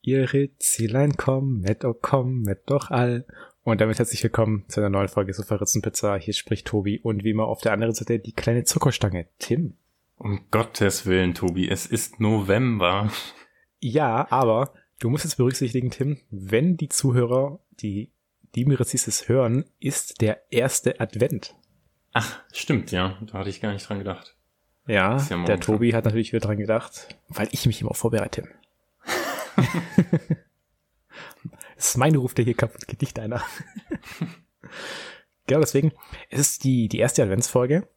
Ihre Zielein kommen, mit oh komm, mit doch all. Und damit herzlich willkommen zu einer neuen Folge Sofa Pizza. Hier spricht Tobi und wie immer auf der anderen Seite die kleine Zuckerstange, Tim. Um Gottes Willen, Tobi, es ist November. Ja, aber du musst jetzt berücksichtigen, Tim, wenn die Zuhörer, die Dimirizis hören, ist der erste Advent. Ach, stimmt, ja. Da hatte ich gar nicht dran gedacht. Ja, ja der Tobi hat natürlich wieder dran gedacht, weil ich mich immer vorbereite. Es ist mein Ruf, der hier kaputt geht, nicht einer. genau deswegen, es ist die, die erste Adventsfolge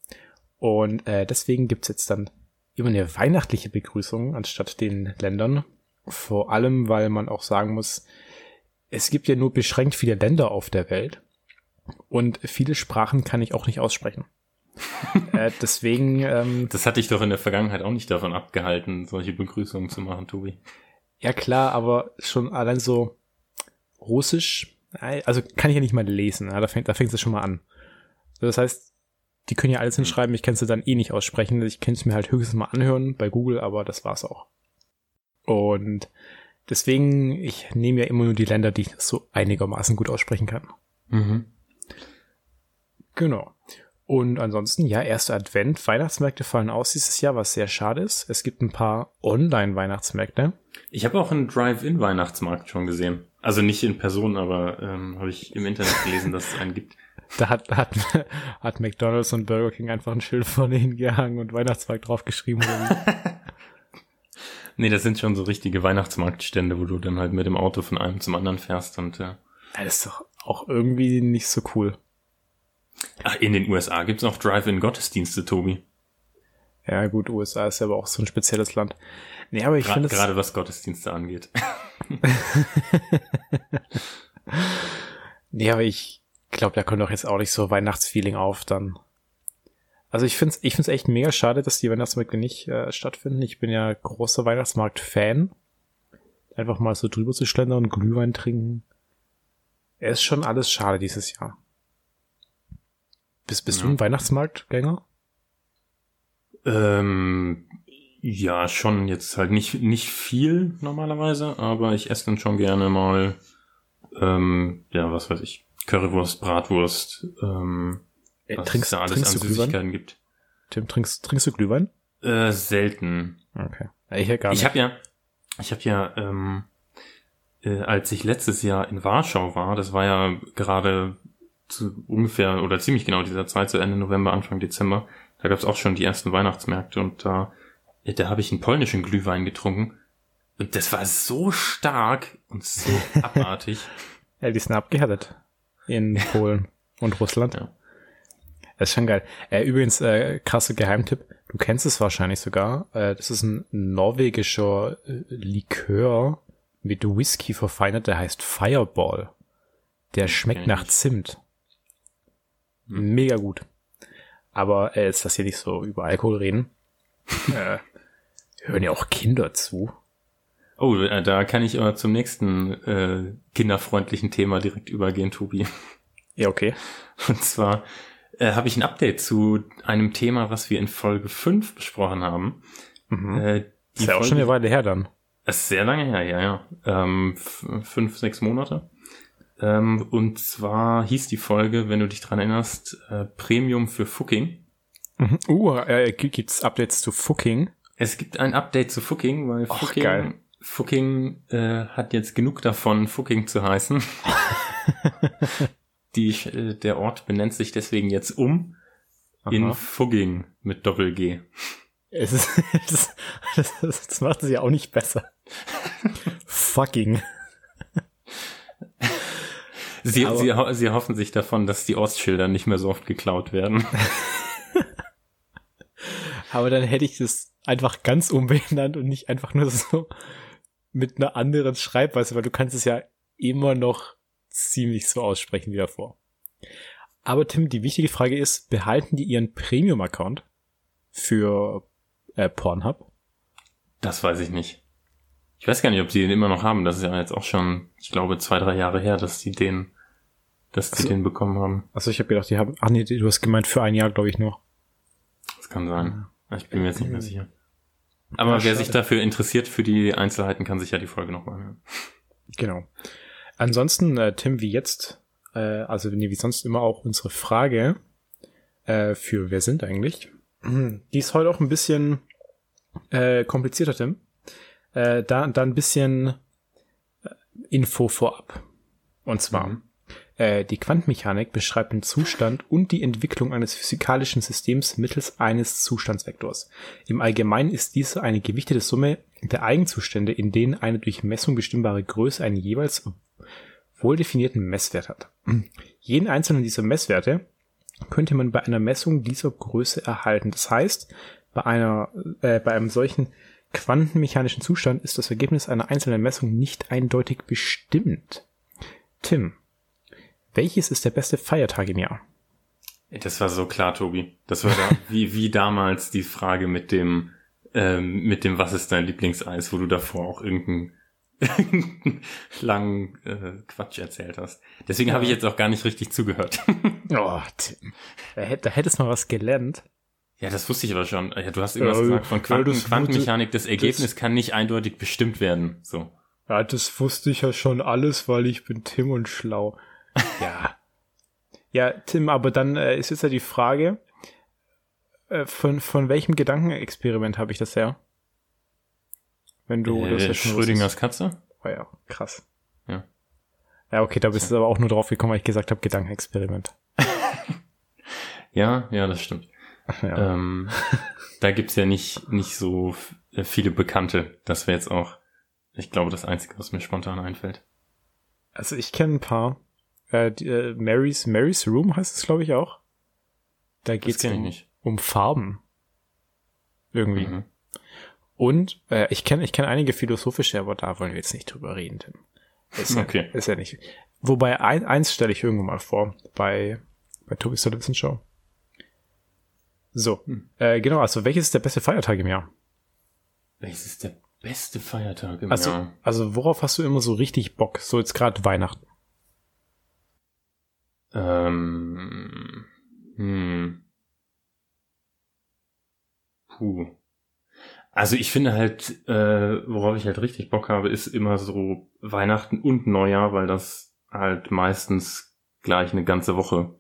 und äh, deswegen gibt's jetzt dann immer eine weihnachtliche Begrüßung anstatt den Ländern. Vor allem, weil man auch sagen muss, es gibt ja nur beschränkt viele Länder auf der Welt und viele Sprachen kann ich auch nicht aussprechen. äh, deswegen. Ähm, das hatte ich doch in der Vergangenheit auch nicht davon abgehalten, solche Begrüßungen zu machen, Tobi. Ja klar, aber schon allein so Russisch, also kann ich ja nicht mal lesen, ja, da fängt da fängt es schon mal an. Das heißt, die können ja alles hinschreiben, ich kann es dann eh nicht aussprechen, ich kann es mir halt höchstens mal anhören bei Google, aber das war's auch. Und deswegen, ich nehme ja immer nur die Länder, die ich so einigermaßen gut aussprechen kann. Mhm. Genau. Und ansonsten, ja, erster Advent, Weihnachtsmärkte fallen aus dieses Jahr, was sehr schade ist. Es gibt ein paar Online-Weihnachtsmärkte. Ich habe auch einen Drive-In-Weihnachtsmarkt schon gesehen. Also nicht in Person, aber ähm, habe ich im Internet gelesen, dass es einen gibt. Da hat, hat, hat McDonalds und Burger King einfach ein Schild vorne hingehangen und Weihnachtsmarkt draufgeschrieben. nee, das sind schon so richtige Weihnachtsmarktstände, wo du dann halt mit dem Auto von einem zum anderen fährst und ja. ja das ist doch auch irgendwie nicht so cool. Ach, in den USA gibt's noch Drive-In-Gottesdienste, Tobi. Ja, gut, USA ist ja aber auch so ein spezielles Land. Nee, aber ich finde Gerade was Gottesdienste angeht. nee, aber ich glaube, da kommt doch jetzt auch nicht so Weihnachtsfeeling auf dann. Also ich finde es ich find's echt mega schade, dass die Weihnachtsmärkte nicht äh, stattfinden. Ich bin ja großer Weihnachtsmarkt-Fan. Einfach mal so drüber zu schlendern und Glühwein trinken. Er ist schon alles schade dieses Jahr. Bist, bist ja. du ein Weihnachtsmarktgänger? Ähm, ja, schon jetzt halt nicht, nicht viel normalerweise, aber ich esse dann schon gerne mal, ähm, ja, was weiß ich, Currywurst, Bratwurst, ähm, äh, was trinkst, da alles trinkst an du Süßigkeiten gibt. Tim, trinkst, trinkst du Glühwein? Äh, selten. Okay. Ich ja gar nicht. Ich habe ja, ich habe ja, ähm, äh, als ich letztes Jahr in Warschau war, das war ja gerade zu ungefähr oder ziemlich genau dieser Zeit, zu Ende November, Anfang Dezember, da gab es auch schon die ersten Weihnachtsmärkte und da, da habe ich einen polnischen Glühwein getrunken. Und das war so stark und so abartig. ja, die sind abgehärtet in Polen und Russland. Ja. Das ist schon geil. Äh, übrigens, äh, krasse Geheimtipp. Du kennst es wahrscheinlich sogar. Äh, das ist ein norwegischer äh, Likör mit Whisky verfeinert, der heißt Fireball. Der schmeckt nach Zimt. Hm. Mega gut. Aber äh, jetzt, dass hier nicht so über Alkohol reden. äh, hören ja auch Kinder zu. Oh, äh, da kann ich aber zum nächsten äh, kinderfreundlichen Thema direkt übergehen, Tobi. Ja, okay. Und zwar äh, habe ich ein Update zu einem Thema, was wir in Folge 5 besprochen haben. Mhm. Äh, die ist ja auch schon eine Weile her dann. Das ist sehr lange her, ja, ja. Ähm, fünf, sechs Monate. Ähm, und zwar hieß die Folge, wenn du dich dran erinnerst, äh, Premium für Fucking. Mhm. Uh, äh, gibt's Updates zu Fucking? Es gibt ein Update zu Fucking, weil Och, Fucking, geil. Fucking äh, hat jetzt genug davon, Fucking zu heißen. die, äh, der Ort benennt sich deswegen jetzt um Aha. in Fugging mit Doppel-G. Es ist, das, das, das macht es ja auch nicht besser. Fucking. Sie, sie, sie hoffen sich davon, dass die Ortsschilder nicht mehr so oft geklaut werden. Aber dann hätte ich das einfach ganz umbenannt und nicht einfach nur so mit einer anderen Schreibweise, weil du kannst es ja immer noch ziemlich so aussprechen wie davor. Aber Tim, die wichtige Frage ist, behalten die ihren Premium-Account für äh, Pornhub? Das weiß ich nicht. Ich weiß gar nicht, ob sie den immer noch haben. Das ist ja jetzt auch schon, ich glaube, zwei, drei Jahre her, dass die den, dass die also, den bekommen haben. Also ich habe gedacht, die haben, ach nee, du hast gemeint für ein Jahr, glaube ich, noch. Das kann sein. Ich bin mir jetzt nicht mehr sicher. Aber ja, wer sich dafür interessiert, für die Einzelheiten, kann sich ja die Folge nochmal hören. Genau. Ansonsten, äh, Tim, wie jetzt, äh, also nee, wie sonst immer auch unsere Frage äh, für wer sind eigentlich? Die ist heute auch ein bisschen äh, komplizierter, Tim. Äh, da, da ein bisschen äh, Info vorab. Und zwar, mhm. Äh, die Quantenmechanik beschreibt den Zustand und die Entwicklung eines physikalischen Systems mittels eines Zustandsvektors. Im Allgemeinen ist diese eine gewichtete Summe der Eigenzustände, in denen eine durch Messung bestimmbare Größe einen jeweils wohl definierten Messwert hat. Jeden einzelnen dieser Messwerte könnte man bei einer Messung dieser Größe erhalten. Das heißt, bei einer, äh, bei einem solchen quantenmechanischen Zustand ist das Ergebnis einer einzelnen Messung nicht eindeutig bestimmt. Tim, welches ist der beste Feiertag im Jahr? Das war so klar, Tobi. Das war da, wie, wie damals die Frage mit dem, ähm, mit dem, was ist dein Lieblingseis, wo du davor auch irgendeinen langen äh, Quatsch erzählt hast. Deswegen ja. habe ich jetzt auch gar nicht richtig zugehört. oh, Tim. Da, hätt, da hättest du mal was gelernt. Ja, das wusste ich aber schon. Ja, du hast irgendwas ja, gesagt von Quanten, ja, Quantenmechanik. Das Ergebnis das, kann nicht eindeutig bestimmt werden. So. Ja, das wusste ich ja schon alles, weil ich bin Tim und schlau. Ja. Ja, Tim, aber dann äh, ist jetzt ja die Frage, äh, von, von welchem Gedankenexperiment habe ich das her? Wenn du äh, das ja schon Schrödingers Katze? Oh ja, krass. Ja. Ja, okay, da bist du aber auch nur drauf gekommen, weil ich gesagt habe, Gedankenexperiment. ja, ja, das stimmt. Ja. Ähm, da gibt's ja nicht, nicht so äh, viele Bekannte. Das wäre jetzt auch, ich glaube, das Einzige, was mir spontan einfällt. Also ich kenne ein paar. Äh, die, äh, Mary's, Mary's Room heißt es, glaube ich, auch. Da geht's um, um Farben. Irgendwie. Mhm. Und äh, ich kenne ich kenn einige philosophische, aber da wollen wir jetzt nicht drüber reden, Tim. Ist okay. Ist ja nicht. Wobei ein, eins stelle ich irgendwann mal vor bei, bei Tobi Sullivan Show. So, hm. äh, genau, also welches ist der beste Feiertag im Jahr? Welches ist der beste Feiertag im also, Jahr? Also worauf hast du immer so richtig Bock? So jetzt gerade Weihnachten. Ähm, hm. Puh. Also ich finde halt, äh, worauf ich halt richtig Bock habe, ist immer so Weihnachten und Neujahr, weil das halt meistens gleich eine ganze Woche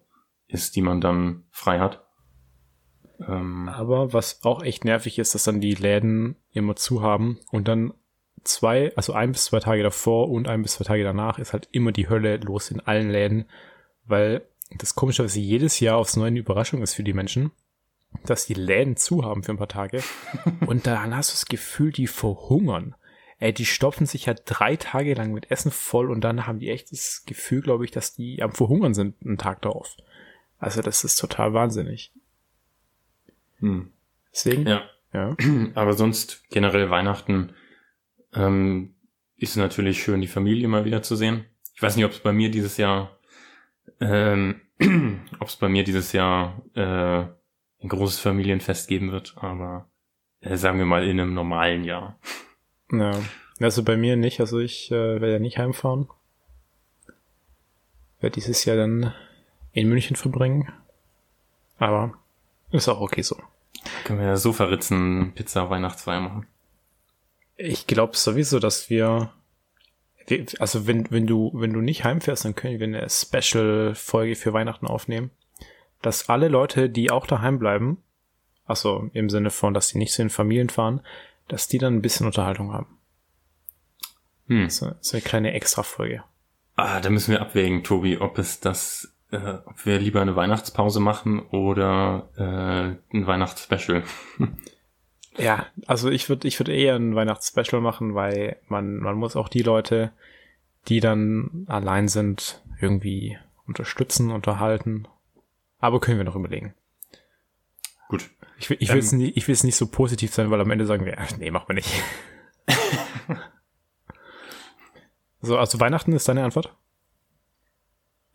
ist, die man dann frei hat. Ähm, Aber was auch echt nervig ist, dass dann die Läden immer zu haben und dann zwei, also ein bis zwei Tage davor und ein bis zwei Tage danach ist halt immer die Hölle los in allen Läden, weil das komischerweise jedes Jahr aufs Neue eine Überraschung ist für die Menschen dass die Läden zu haben für ein paar Tage. und dann hast du das Gefühl, die verhungern. Ey, die stopfen sich ja drei Tage lang mit Essen voll und dann haben die echt das Gefühl, glaube ich, dass die am Verhungern sind einen Tag darauf. Also das ist total wahnsinnig. Hm. Deswegen. Ja. ja. Aber sonst generell Weihnachten ähm, ist natürlich schön, die Familie mal wieder zu sehen. Ich weiß nicht, ob es bei mir dieses Jahr, ähm, ob es bei mir dieses Jahr äh, ein großes Familienfest geben wird, aber äh, sagen wir mal in einem normalen Jahr. Ja, also bei mir nicht, also ich äh, werde ja nicht heimfahren. Werde dieses Jahr dann in München verbringen. Aber ist auch okay so. Können wir ja so verritzen Pizza Weihnachtsfeier machen. Ich glaube sowieso, dass wir also wenn, wenn du, wenn du nicht heimfährst, dann können wir eine Special-Folge für Weihnachten aufnehmen dass alle Leute, die auch daheim bleiben, also im Sinne von, dass sie nicht zu den Familien fahren, dass die dann ein bisschen Unterhaltung haben. Hm. So, so eine kleine Extra-Folge. Ah, da müssen wir abwägen, Tobi, ob es das, äh, ob wir lieber eine Weihnachtspause machen oder äh, ein Weihnachtsspecial. ja, also ich würde ich würde eher ein Weihnachtsspecial machen, weil man man muss auch die Leute, die dann allein sind, irgendwie unterstützen, unterhalten aber können wir noch überlegen. Gut. Ich will, ich will es nicht, ich will es nicht so positiv sein, weil am Ende sagen wir, ach, nee, machen wir nicht. so, also Weihnachten ist deine Antwort?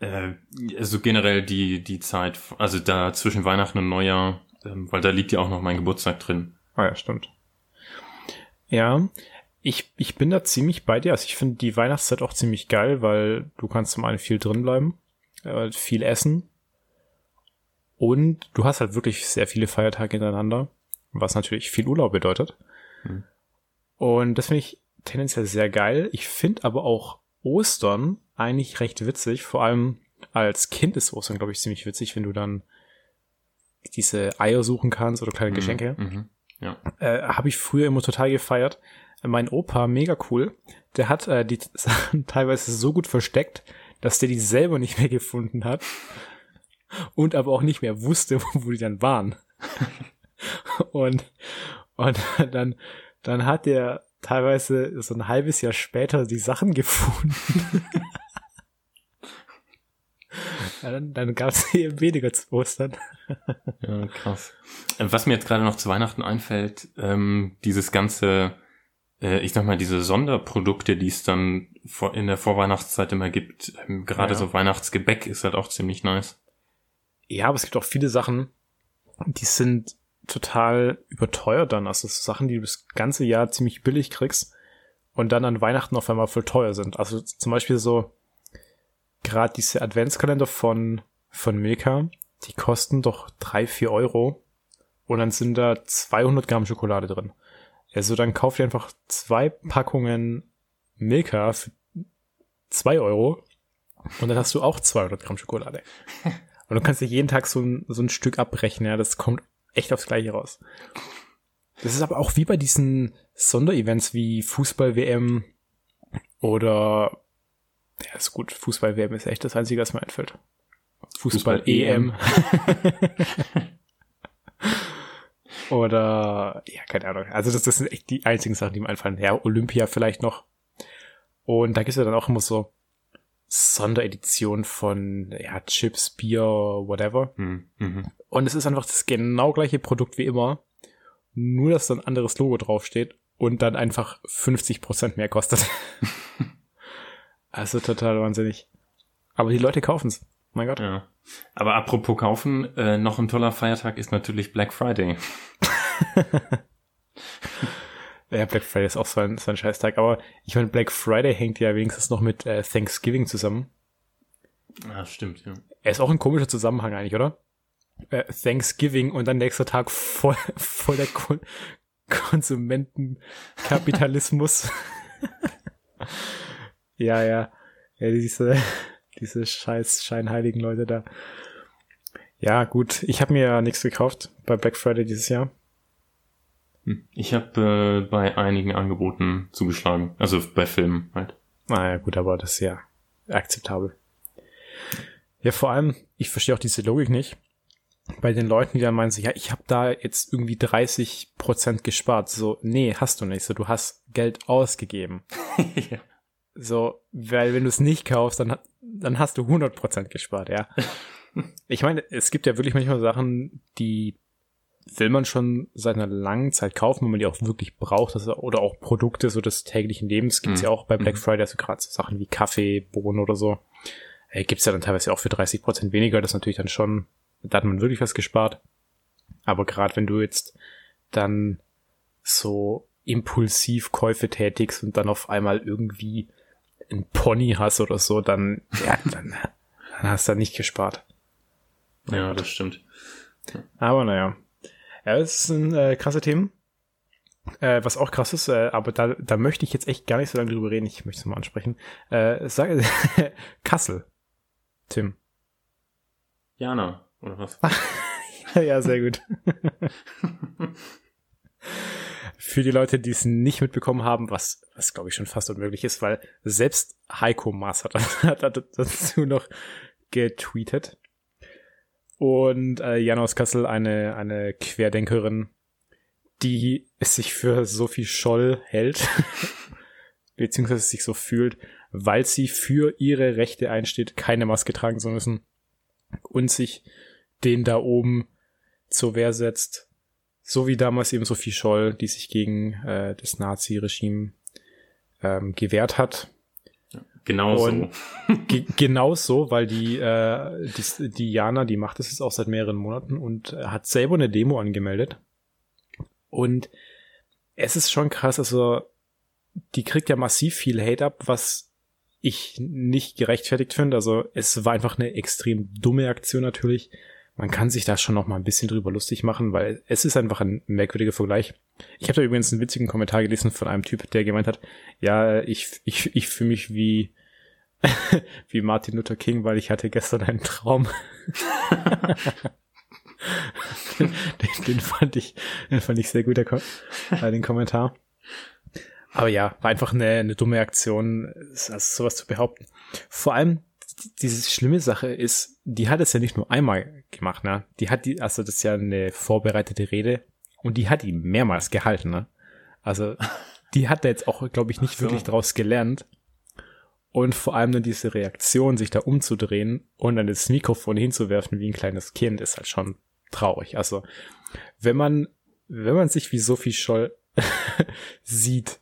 Äh, also generell die, die Zeit, also da zwischen Weihnachten und Neujahr, ähm, weil da liegt ja auch noch mein Geburtstag drin. Ah ja, stimmt. Ja, ich, ich bin da ziemlich bei dir. Also ich finde die Weihnachtszeit auch ziemlich geil, weil du kannst zum einen viel drin bleiben, äh, viel essen und du hast halt wirklich sehr viele Feiertage hintereinander, was natürlich viel Urlaub bedeutet. Hm. Und das finde ich tendenziell sehr geil. Ich finde aber auch Ostern eigentlich recht witzig. Vor allem als Kind ist Ostern, glaube ich, ziemlich witzig, wenn du dann diese Eier suchen kannst oder kleine mhm, Geschenke. Mhm, ja. Äh, Habe ich früher immer total gefeiert. Mein Opa, mega cool, der hat äh, die Sachen teilweise so gut versteckt, dass der die selber nicht mehr gefunden hat und aber auch nicht mehr wusste, wo die dann waren. und, und dann, dann hat der teilweise so ein halbes Jahr später die Sachen gefunden. Ja, dann dann gab es eben weniger zu Ostern. ja, krass. Äh, was mir jetzt gerade noch zu Weihnachten einfällt, ähm, dieses ganze, äh, ich sag mal, diese Sonderprodukte, die es dann vor, in der Vorweihnachtszeit immer gibt, ähm, gerade ja. so Weihnachtsgebäck ist halt auch ziemlich nice. Ja, aber es gibt auch viele Sachen, die sind total überteuert dann. Also Sachen, die du das ganze Jahr ziemlich billig kriegst und dann an Weihnachten auf einmal voll teuer sind. Also zum Beispiel so gerade diese Adventskalender von, von Milka, die kosten doch drei vier Euro und dann sind da 200 Gramm Schokolade drin. Also dann kauf dir einfach zwei Packungen Milka für zwei Euro und dann hast du auch 200 Gramm Schokolade. Und du kannst dir jeden Tag so ein, so ein Stück abbrechen, ja, das kommt echt aufs Gleiche raus. Das ist aber auch wie bei diesen Sonderevents wie Fußball-WM oder ja, ist gut, Fußball-WM ist echt das Einzige, was mir einfällt. Fußball-EM. oder, ja, keine Ahnung. Also das, das sind echt die einzigen Sachen, die mir einfallen. Ja, Olympia vielleicht noch. Und da gibt's ja dann auch immer so Sonderedition von ja, Chips, Bier, whatever. Mhm. mhm. Und es ist einfach das genau gleiche Produkt wie immer, nur dass da ein anderes Logo draufsteht und dann einfach 50% mehr kostet. also total wahnsinnig. Aber die Leute kaufen's. Mein Gott. Ja. Aber apropos kaufen, äh, noch ein toller Feiertag ist natürlich Black Friday. Ja, Black Friday ist auch so ein, so ein Scheißtag, aber ich meine, Black Friday hängt ja wenigstens noch mit äh, Thanksgiving zusammen. Ah, stimmt, ja. Er ist auch ein komischer Zusammenhang eigentlich, oder? Äh, Thanksgiving und dann nächster Tag voll, voll der Kon Konsumentenkapitalismus. ja, ja. Ja, diese, diese scheiß scheinheiligen Leute da. Ja, gut. Ich habe mir ja nichts gekauft bei Black Friday dieses Jahr. Hm. Ich habe äh, bei einigen Angeboten zugeschlagen. Also bei Filmen halt. Ah ja, gut, aber das ist ja akzeptabel. Ja, vor allem, ich verstehe auch diese Logik nicht. Bei den Leuten, die dann meinen, so, ja, ich habe da jetzt irgendwie 30 Prozent gespart. So, nee, hast du nicht. So, du hast Geld ausgegeben. ja. So, weil wenn du es nicht kaufst, dann, dann hast du 100 Prozent gespart, ja. ich meine, es gibt ja wirklich manchmal Sachen, die will man schon seit einer langen Zeit kaufen, wenn man die auch wirklich braucht, das, oder auch Produkte so des täglichen Lebens gibt's mhm. ja auch bei Black mhm. Friday, also gerade so Sachen wie Kaffee, Bohnen oder so, äh, gibt's ja dann teilweise auch für 30 Prozent weniger, das ist natürlich dann schon, da hat man wirklich was gespart. Aber gerade wenn du jetzt dann so impulsiv Käufe tätigst und dann auf einmal irgendwie ein Pony hast oder so, dann, ja, dann, dann hast du da nicht gespart. Ja, das stimmt. Aber naja. Ja, es sind äh, krasse Themen. Äh, was auch krass ist, äh, aber da, da möchte ich jetzt echt gar nicht so lange drüber reden. Ich möchte es mal ansprechen. Äh, sag, Kassel. Tim. Jana, oder was? ja, sehr gut. Für die Leute, die es nicht mitbekommen haben, was, was glaube ich schon fast unmöglich ist, weil selbst Heiko Maas hat, hat, dazu noch getweetet. Und äh, Jan aus Kassel, eine, eine Querdenkerin, die sich für Sophie Scholl hält, beziehungsweise sich so fühlt, weil sie für ihre Rechte einsteht, keine Maske tragen zu müssen und sich den da oben zur Wehr setzt. So wie damals eben Sophie Scholl, die sich gegen äh, das Nazi-Regime ähm, gewehrt hat Genau so. ge genau so, weil die, äh, die, die Jana, die macht das jetzt auch seit mehreren Monaten und äh, hat selber eine Demo angemeldet. Und es ist schon krass, also die kriegt ja massiv viel Hate ab, was ich nicht gerechtfertigt finde. Also es war einfach eine extrem dumme Aktion natürlich, man kann sich da schon noch mal ein bisschen drüber lustig machen, weil es ist einfach ein merkwürdiger Vergleich. Ich habe da übrigens einen witzigen Kommentar gelesen von einem Typ, der gemeint hat, ja, ich, ich, ich fühle mich wie, wie Martin Luther King, weil ich hatte gestern einen Traum. den, den, fand ich, den fand ich sehr gut, der Ko äh, den Kommentar. Aber ja, war einfach eine, eine dumme Aktion, also sowas zu behaupten. Vor allem, diese schlimme Sache ist, die hat es ja nicht nur einmal gemacht, ne? Die hat die, also das ist ja eine vorbereitete Rede und die hat die mehrmals gehalten, ne? Also die hat da jetzt auch, glaube ich, nicht so. wirklich draus gelernt. Und vor allem dann diese Reaktion, sich da umzudrehen und dann das Mikrofon hinzuwerfen wie ein kleines Kind, ist halt schon traurig. Also, wenn man, wenn man sich wie Sophie Scholl sieht,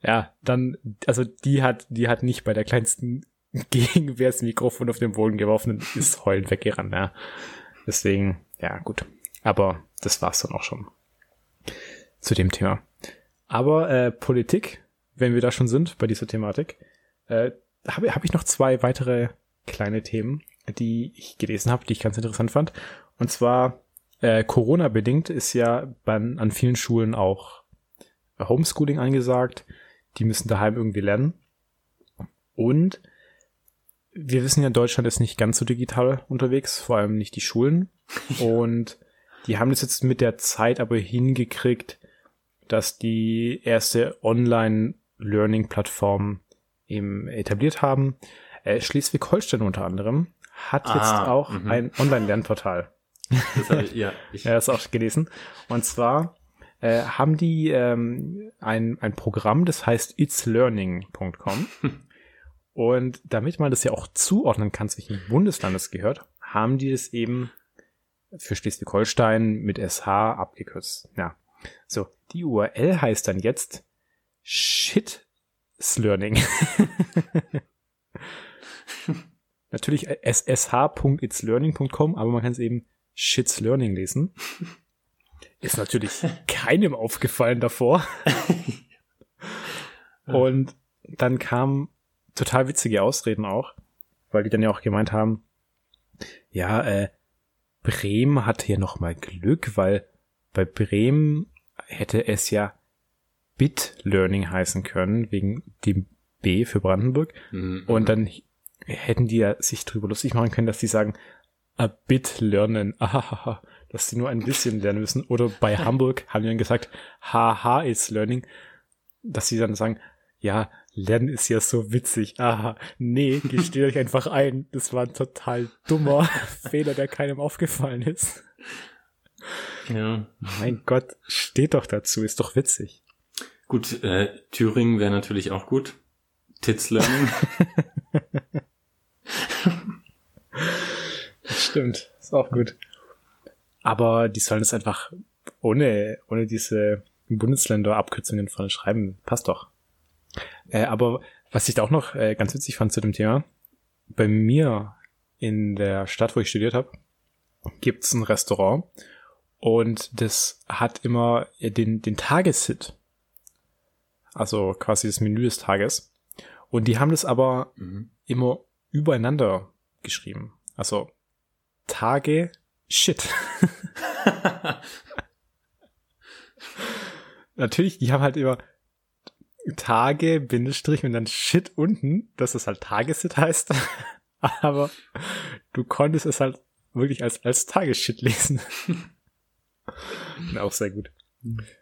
ja, dann, also die hat, die hat nicht bei der kleinsten Gegenwehr das Mikrofon auf den Boden geworfen und ist heulend weggerannt, ja. Deswegen, ja, gut. Aber das war's dann auch schon zu dem Thema. Aber äh, Politik, wenn wir da schon sind bei dieser Thematik, äh, habe hab ich noch zwei weitere kleine Themen, die ich gelesen habe, die ich ganz interessant fand. Und zwar äh, Corona-bedingt ist ja bei, an vielen Schulen auch Homeschooling angesagt. Die müssen daheim irgendwie lernen. Und wir wissen ja, Deutschland ist nicht ganz so digital unterwegs, vor allem nicht die Schulen. Und die haben das jetzt mit der Zeit aber hingekriegt, dass die erste Online-Learning-Plattform eben etabliert haben. Äh, Schleswig-Holstein unter anderem hat ah, jetzt auch -hmm. ein Online-Lernportal. Das habe ich, ja. Ich. ja, das auch gelesen. Und zwar äh, haben die ähm, ein, ein Programm, das heißt itslearning.com. Und damit man das ja auch zuordnen kann, zu welchem Bundesland es gehört, haben die es eben für Schleswig-Holstein mit SH abgekürzt. Ja. So, die URL heißt dann jetzt Shit Learning. Natürlich ssh.itslearning.com, aber man kann es eben Shits Learning lesen. Ist natürlich keinem aufgefallen davor. Und dann kamen total witzige Ausreden auch, weil die dann ja auch gemeint haben, ja, äh, Bremen hatte hier nochmal Glück, weil bei Bremen hätte es ja Bit-Learning heißen können, wegen dem B für Brandenburg. Mhm. Und dann hätten die ja sich drüber lustig machen können, dass die sagen, a bit lernen, ahaha, dass sie nur ein bisschen lernen müssen. Oder bei Hamburg haben die dann gesagt, haha is learning, dass sie dann sagen, ja, lernen ist ja so witzig. Aha, nee, gesteht euch einfach ein. Das war ein total dummer Fehler, der keinem aufgefallen ist. Ja. Mein Gott, steht doch dazu, ist doch witzig. Gut, äh, Thüringen wäre natürlich auch gut. Tits Learning. stimmt, ist auch gut. Aber die sollen es einfach ohne, ohne diese Bundesländer-Abkürzungen vorne schreiben. Passt doch. Äh, aber was ich da auch noch äh, ganz witzig fand zu dem Thema, bei mir in der Stadt, wo ich studiert habe, gibt's ein Restaurant und das hat immer den, den Tageshit also quasi das Menü des Tages. Und die haben das aber mhm. immer übereinander geschrieben. Also Tage Shit. Natürlich, die haben halt immer Tage, Bindestrich und dann Shit unten, dass es halt Tagesit heißt. Aber du konntest es halt wirklich als, als Tagesshit lesen. auch sehr gut.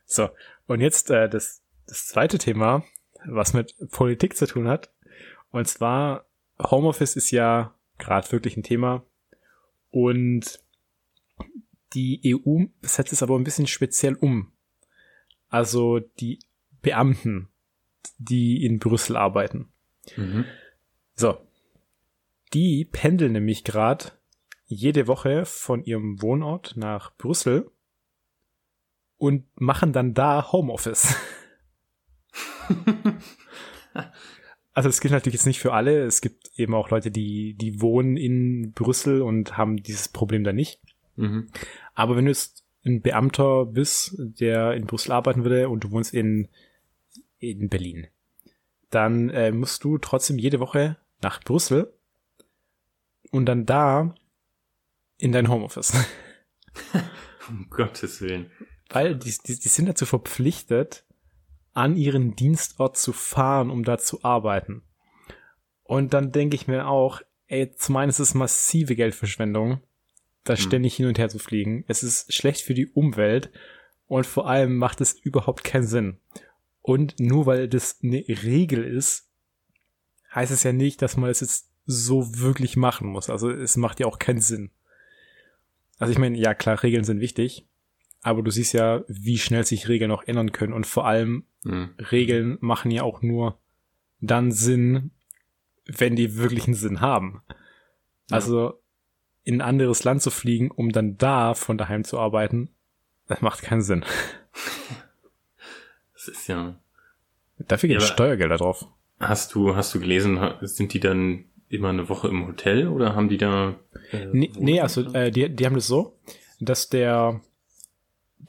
So, und jetzt äh, das das zweite Thema, was mit Politik zu tun hat. Und zwar, Homeoffice ist ja gerade wirklich ein Thema. Und die EU setzt es aber ein bisschen speziell um. Also die Beamten, die in Brüssel arbeiten. Mhm. So. Die pendeln nämlich gerade jede Woche von ihrem Wohnort nach Brüssel und machen dann da Homeoffice. also es gilt natürlich jetzt nicht für alle. Es gibt eben auch Leute, die, die wohnen in Brüssel und haben dieses Problem da nicht. Mhm. Aber wenn du jetzt ein Beamter bist, der in Brüssel arbeiten würde und du wohnst in, in Berlin, dann äh, musst du trotzdem jede Woche nach Brüssel und dann da in dein Homeoffice. um Gottes Willen. Weil die, die, die sind dazu verpflichtet, an ihren Dienstort zu fahren, um da zu arbeiten. Und dann denke ich mir auch, ey, zum einen ist es massive Geldverschwendung, da hm. ständig hin und her zu fliegen. Es ist schlecht für die Umwelt und vor allem macht es überhaupt keinen Sinn. Und nur weil das eine Regel ist, heißt es ja nicht, dass man es jetzt so wirklich machen muss. Also es macht ja auch keinen Sinn. Also ich meine, ja klar, Regeln sind wichtig, aber du siehst ja, wie schnell sich Regeln auch ändern können und vor allem mhm. Regeln machen ja auch nur dann Sinn, wenn die wirklichen Sinn haben. Ja. Also in ein anderes Land zu fliegen, um dann da von daheim zu arbeiten, das macht keinen Sinn. Das ist ja. Dafür geht ja, Steuergelder drauf. Hast du, hast du gelesen, sind die dann immer eine Woche im Hotel oder haben die da? Äh, nee, nee, also äh, die, die haben das so, dass der,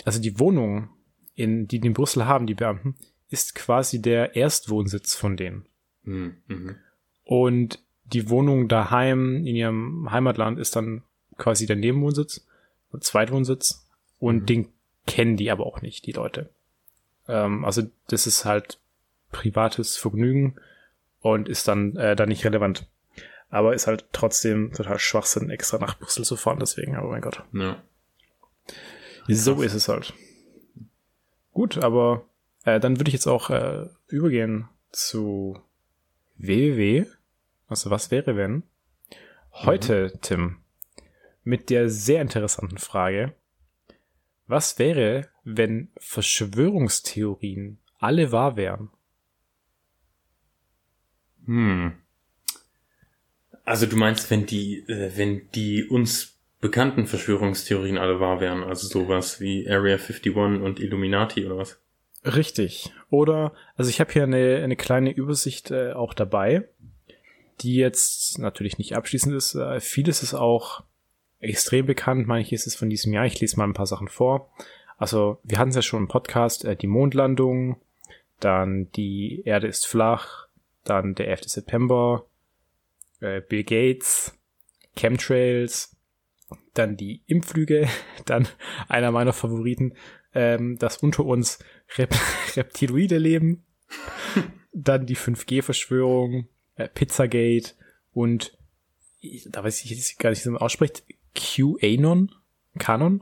also die Wohnung, in, die die in Brüssel haben, die Beamten, ist quasi der Erstwohnsitz von denen. Hm, mhm. Und die Wohnung daheim in ihrem Heimatland ist dann quasi der Nebenwohnsitz, der Zweitwohnsitz. Und mhm. den kennen die aber auch nicht, die Leute. Ähm, also das ist halt privates Vergnügen und ist dann äh, da nicht relevant. Aber ist halt trotzdem total Schwachsinn, extra nach Brüssel zu fahren, deswegen, aber mein Gott. Ja. So ist es halt. Gut, aber äh, dann würde ich jetzt auch äh, übergehen zu www. Also was wäre, wenn? Heute, mhm. Tim, mit der sehr interessanten Frage, was wäre, wenn Verschwörungstheorien alle wahr wären? Hm. Also du meinst, wenn die, äh, wenn die uns bekannten Verschwörungstheorien alle wahr wären, also sowas wie Area 51 und Illuminati oder was? Richtig. Oder, also ich habe hier eine, eine kleine Übersicht äh, auch dabei, die jetzt natürlich nicht abschließend ist. Äh, vieles ist auch extrem bekannt, manches ist von diesem Jahr. Ich lese mal ein paar Sachen vor. Also wir hatten es ja schon im Podcast, äh, die Mondlandung, dann die Erde ist flach, dann der 11. September, äh, Bill Gates, Chemtrails, dann die Impflüge, dann einer meiner Favoriten, ähm, das unter uns Rep Reptiloide leben, dann die 5G-Verschwörung, äh, Pizzagate und da weiß ich jetzt gar nicht, wie man ausspricht, QAnon? Canon?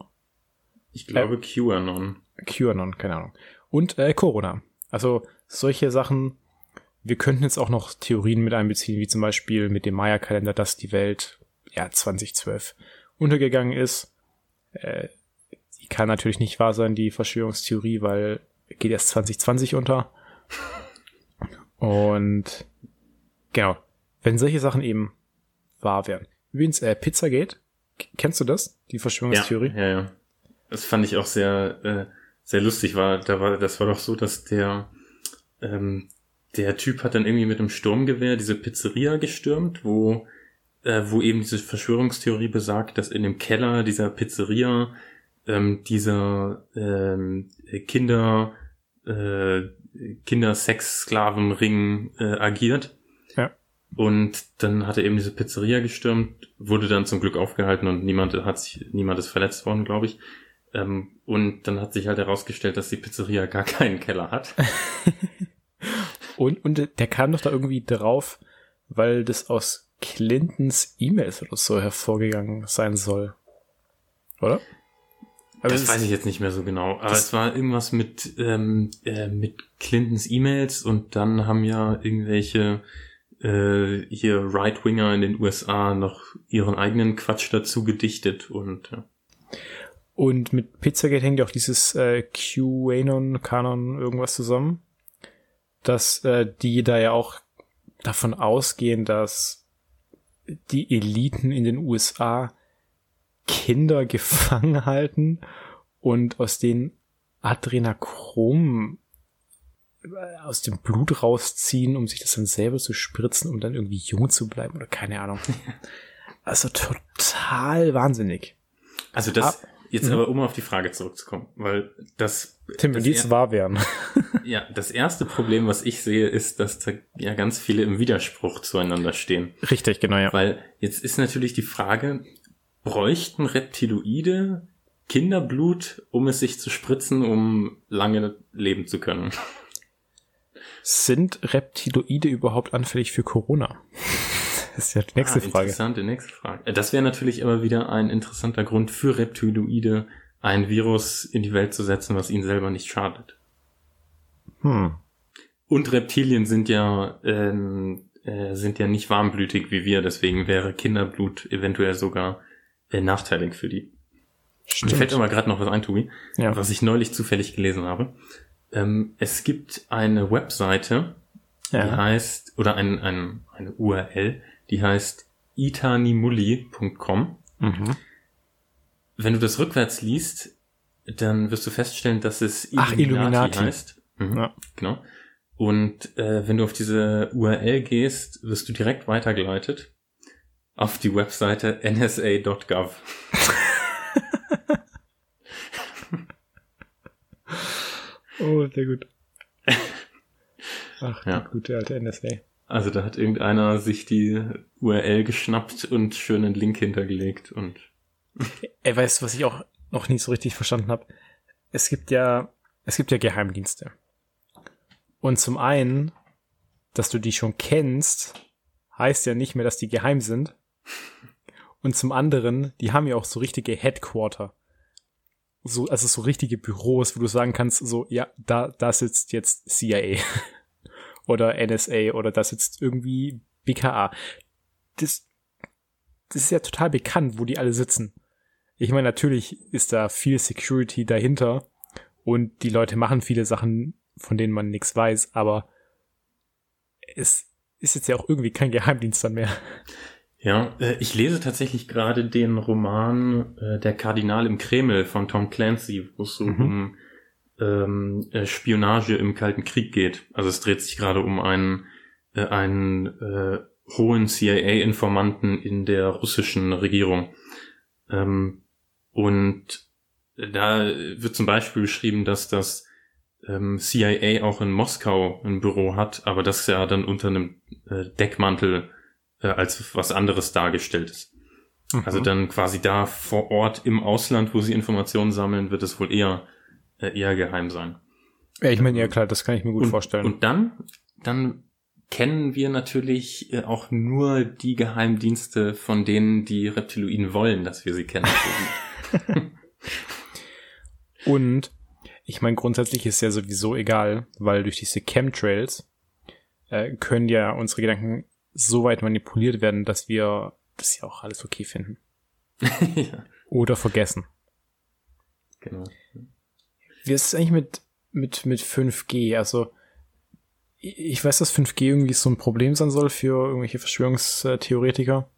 Ich glaube äh, QAnon. QAnon, keine Ahnung. Und äh, Corona. Also solche Sachen wir könnten jetzt auch noch Theorien mit einbeziehen, wie zum Beispiel mit dem Maya-Kalender, dass die Welt ja 2012 untergegangen ist. Äh, die kann natürlich nicht wahr sein, die Verschwörungstheorie, weil geht erst 2020 unter. Und genau, wenn solche Sachen eben wahr wären. Übrigens, äh, Pizzagate, kennst du das? Die Verschwörungstheorie? Ja, ja, ja. Das fand ich auch sehr, äh, sehr lustig. War, da war, das war doch so, dass der ähm, der Typ hat dann irgendwie mit einem Sturmgewehr diese Pizzeria gestürmt, wo, äh, wo eben diese Verschwörungstheorie besagt, dass in dem Keller dieser Pizzeria ähm, dieser ähm, Kinder äh, Kindersex-Sklavenring äh, agiert. Ja. Und dann hat er eben diese Pizzeria gestürmt, wurde dann zum Glück aufgehalten und niemand hat sich, niemand ist verletzt worden, glaube ich. Ähm, und dann hat sich halt herausgestellt, dass die Pizzeria gar keinen Keller hat. Und, und der kam doch da irgendwie drauf, weil das aus Clintons E-Mails oder so hervorgegangen sein soll. Oder? Aber das weiß ich jetzt nicht mehr so genau. Aber es war irgendwas mit, ähm, äh, mit Clintons E-Mails und dann haben ja irgendwelche äh, hier Right-Winger in den USA noch ihren eigenen Quatsch dazu gedichtet und ja. Und mit Pizzagate hängt ja auch dieses äh, QAnon, Canon, irgendwas zusammen dass äh, die da ja auch davon ausgehen, dass die Eliten in den USA Kinder gefangen halten und aus den Adrenachrom äh, aus dem Blut rausziehen, um sich das dann selber zu spritzen, um dann irgendwie jung zu bleiben oder keine Ahnung. Also total wahnsinnig. Also das, Ab Jetzt mhm. aber, um auf die Frage zurückzukommen, weil das. Tim, wenn die wahr wären. ja, das erste Problem, was ich sehe, ist, dass da ja ganz viele im Widerspruch zueinander stehen. Richtig, genau, ja. Weil jetzt ist natürlich die Frage, bräuchten Reptiloide Kinderblut, um es sich zu spritzen, um lange leben zu können. Sind Reptiloide überhaupt anfällig für Corona? Das ist ja die nächste ah, Frage. Interessante nächste Frage. Das wäre natürlich immer wieder ein interessanter Grund für Reptiloide, ein Virus in die Welt zu setzen, was ihnen selber nicht schadet. Hm. Und Reptilien sind ja ähm, äh, sind ja nicht warmblütig wie wir, deswegen wäre Kinderblut eventuell sogar äh, nachteilig für die. Stimmt. Mir fällt aber gerade noch was ein, Tobi, ja. was ich neulich zufällig gelesen habe. Ähm, es gibt eine Webseite, ja. die heißt, oder ein, ein, eine URL, die heißt itanimulli.com. Mhm. Wenn du das rückwärts liest, dann wirst du feststellen, dass es Illuminati, Ach, Illuminati. heißt. Mhm, ja. Genau. Und äh, wenn du auf diese URL gehst, wirst du direkt weitergeleitet auf die Webseite nsa.gov. oh, sehr gut. Ach, ja. gute alte NSA. Also da hat irgendeiner sich die URL geschnappt und schön einen Link hintergelegt und. Ey, weißt du, was ich auch noch nie so richtig verstanden habe? Es gibt ja, es gibt ja Geheimdienste. Und zum einen, dass du die schon kennst, heißt ja nicht mehr, dass die geheim sind. Und zum anderen, die haben ja auch so richtige Headquarter. So, also so richtige Büros, wo du sagen kannst, so, ja, da, da sitzt jetzt CIA. Oder NSA oder da sitzt irgendwie BKA. Das, das ist ja total bekannt, wo die alle sitzen. Ich meine, natürlich ist da viel Security dahinter und die Leute machen viele Sachen, von denen man nichts weiß, aber es ist jetzt ja auch irgendwie kein Geheimdienst dann mehr. Ja, äh, ich lese tatsächlich gerade den Roman äh, Der Kardinal im Kreml von Tom Clancy, wo es so mhm. um ähm, äh, Spionage im Kalten Krieg geht. Also es dreht sich gerade um einen, äh, einen äh, hohen CIA-Informanten in der russischen Regierung. Ähm, und da wird zum Beispiel beschrieben, dass das ähm, CIA auch in Moskau ein Büro hat, aber das ja dann unter einem äh, Deckmantel äh, als was anderes dargestellt ist. Mhm. Also dann quasi da vor Ort im Ausland, wo sie Informationen sammeln, wird es wohl eher eher geheim sein. Ja, ich meine, ja klar, das kann ich mir gut und, vorstellen. Und dann, dann kennen wir natürlich äh, auch nur die Geheimdienste, von denen die Reptiloiden wollen, dass wir sie kennen. und ich meine, grundsätzlich ist ja sowieso egal, weil durch diese Chemtrails äh, können ja unsere Gedanken so weit manipuliert werden, dass wir das ja auch alles okay finden. ja. Oder vergessen. Genau. Wie ist es eigentlich mit, mit, mit 5G? Also, ich weiß, dass 5G irgendwie so ein Problem sein soll für irgendwelche Verschwörungstheoretiker.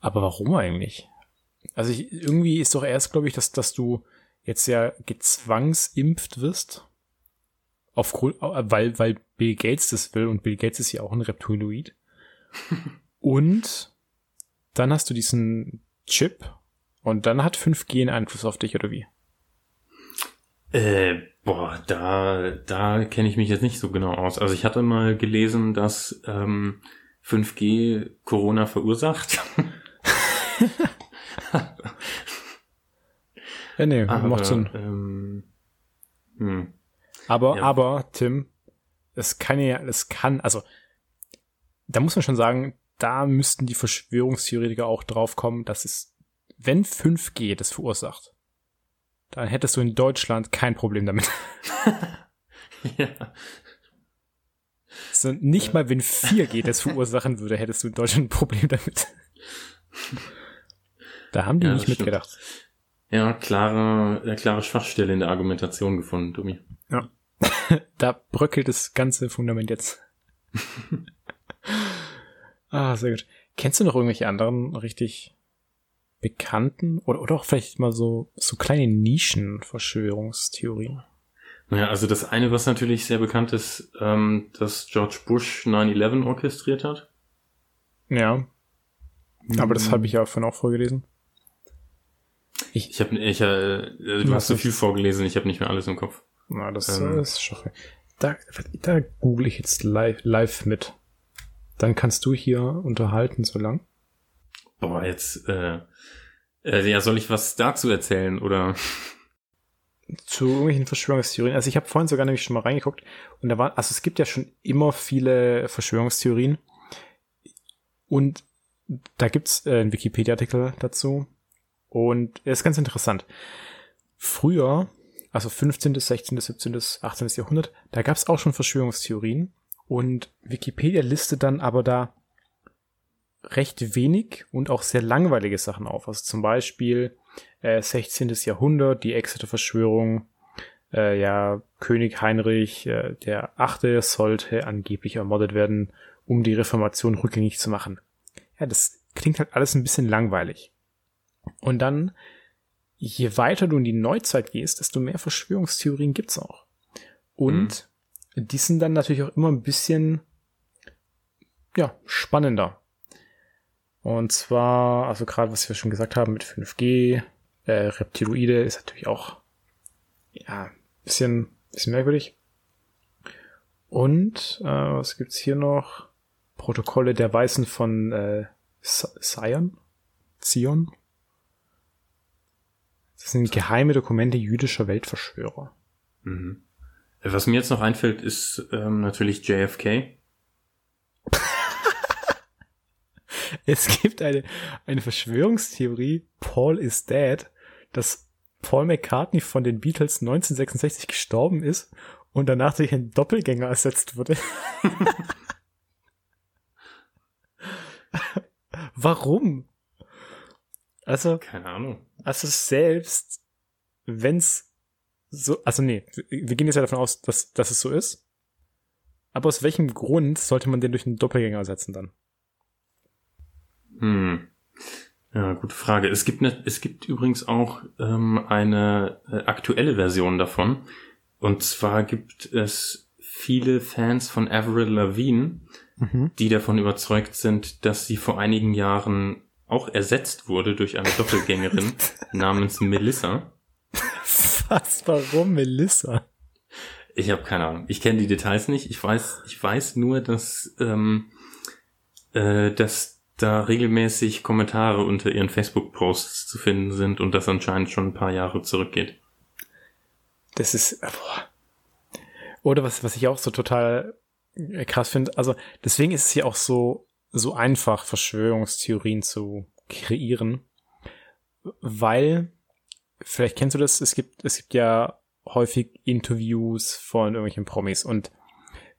Aber warum eigentlich? Also ich, irgendwie ist doch erst, glaube ich, dass, dass du jetzt ja gezwangsimpft wirst. Aufgrund, weil, weil Bill Gates das will und Bill Gates ist ja auch ein Reptiloid. und dann hast du diesen Chip und dann hat 5G einen Einfluss auf dich oder wie? Äh, boah, da, da kenne ich mich jetzt nicht so genau aus. Also ich hatte mal gelesen, dass ähm, 5G Corona verursacht. ja, nee, aber, macht Sinn. Ähm, hm. Aber, ja. aber, Tim, es kann ja, es kann, also, da muss man schon sagen, da müssten die Verschwörungstheoretiker auch drauf kommen, dass es, wenn 5G das verursacht, dann hättest du in Deutschland kein Problem damit. ja. So, nicht mal wenn 4G das verursachen würde, hättest du in Deutschland ein Problem damit. Da haben die ja, nicht mitgedacht. Stimmt. Ja, klare, äh, klare Schwachstelle in der Argumentation gefunden, Dummi. Ja. da bröckelt das ganze Fundament jetzt. ah, sehr gut. Kennst du noch irgendwelche anderen richtig bekannten oder, oder auch vielleicht mal so, so kleine Nischen-Verschwörungstheorien? Naja, also das eine, was natürlich sehr bekannt ist, ähm, dass George Bush 9-11 orchestriert hat. Ja. Aber das habe ich ja von auch vorgelesen. Ich, ich habe, ich, äh, du hast so viel vorgelesen, ich habe nicht mehr alles im Kopf. Na, das ähm, ist schaffe. Da, da google ich jetzt live, live mit. Dann kannst du hier unterhalten so lang. Boah, jetzt, äh, Äh, ja, soll ich was dazu erzählen oder? Zu irgendwelchen Verschwörungstheorien. Also ich habe vorhin sogar nämlich schon mal reingeguckt und da war, also es gibt ja schon immer viele Verschwörungstheorien und da gibt's äh, einen Wikipedia-Artikel dazu und er ist ganz interessant. Früher, also 15., 16., 17., 18. Jahrhundert, da gab's auch schon Verschwörungstheorien und Wikipedia listet dann aber da recht wenig und auch sehr langweilige Sachen auf. Also zum Beispiel äh, 16. Jahrhundert, die Exeter-Verschwörung, äh, ja, König Heinrich äh, der Achte sollte angeblich ermordet werden, um die Reformation rückgängig zu machen. Ja, das klingt halt alles ein bisschen langweilig. Und dann, je weiter du in die Neuzeit gehst, desto mehr Verschwörungstheorien gibt's auch. Und mhm. die sind dann natürlich auch immer ein bisschen, ja, spannender. Und zwar, also gerade was wir schon gesagt haben mit 5G, äh, Reptiloide ist natürlich auch, ja, bisschen, bisschen merkwürdig. Und, äh, was gibt's hier noch? Protokolle der Weißen von äh, Zion? Zion? Das sind geheime Dokumente jüdischer Weltverschwörer. Mhm. Was mir jetzt noch einfällt, ist ähm, natürlich JFK. Es gibt eine, eine Verschwörungstheorie, Paul is dead, dass Paul McCartney von den Beatles 1966 gestorben ist und danach durch einen Doppelgänger ersetzt wurde. Warum? Also, keine Ahnung. Also selbst wenn's so, also nee, wir gehen jetzt ja davon aus, dass, dass es so ist. Aber aus welchem Grund sollte man den durch einen Doppelgänger ersetzen dann? Hm. Ja, gute Frage. Es gibt, ne, es gibt übrigens auch ähm, eine äh, aktuelle Version davon. Und zwar gibt es viele Fans von Avril Lavigne, mhm. die davon überzeugt sind, dass sie vor einigen Jahren auch ersetzt wurde durch eine Doppelgängerin namens Melissa. Was? Warum Melissa? Ich habe keine Ahnung. Ich kenne die Details nicht. Ich weiß, ich weiß nur, dass ähm, äh, dass da regelmäßig Kommentare unter ihren Facebook-Posts zu finden sind und das anscheinend schon ein paar Jahre zurückgeht. Das ist, äh, boah. Oder was, was ich auch so total äh, krass finde, also deswegen ist es ja auch so, so einfach, Verschwörungstheorien zu kreieren, weil, vielleicht kennst du das, es gibt, es gibt ja häufig Interviews von irgendwelchen Promis und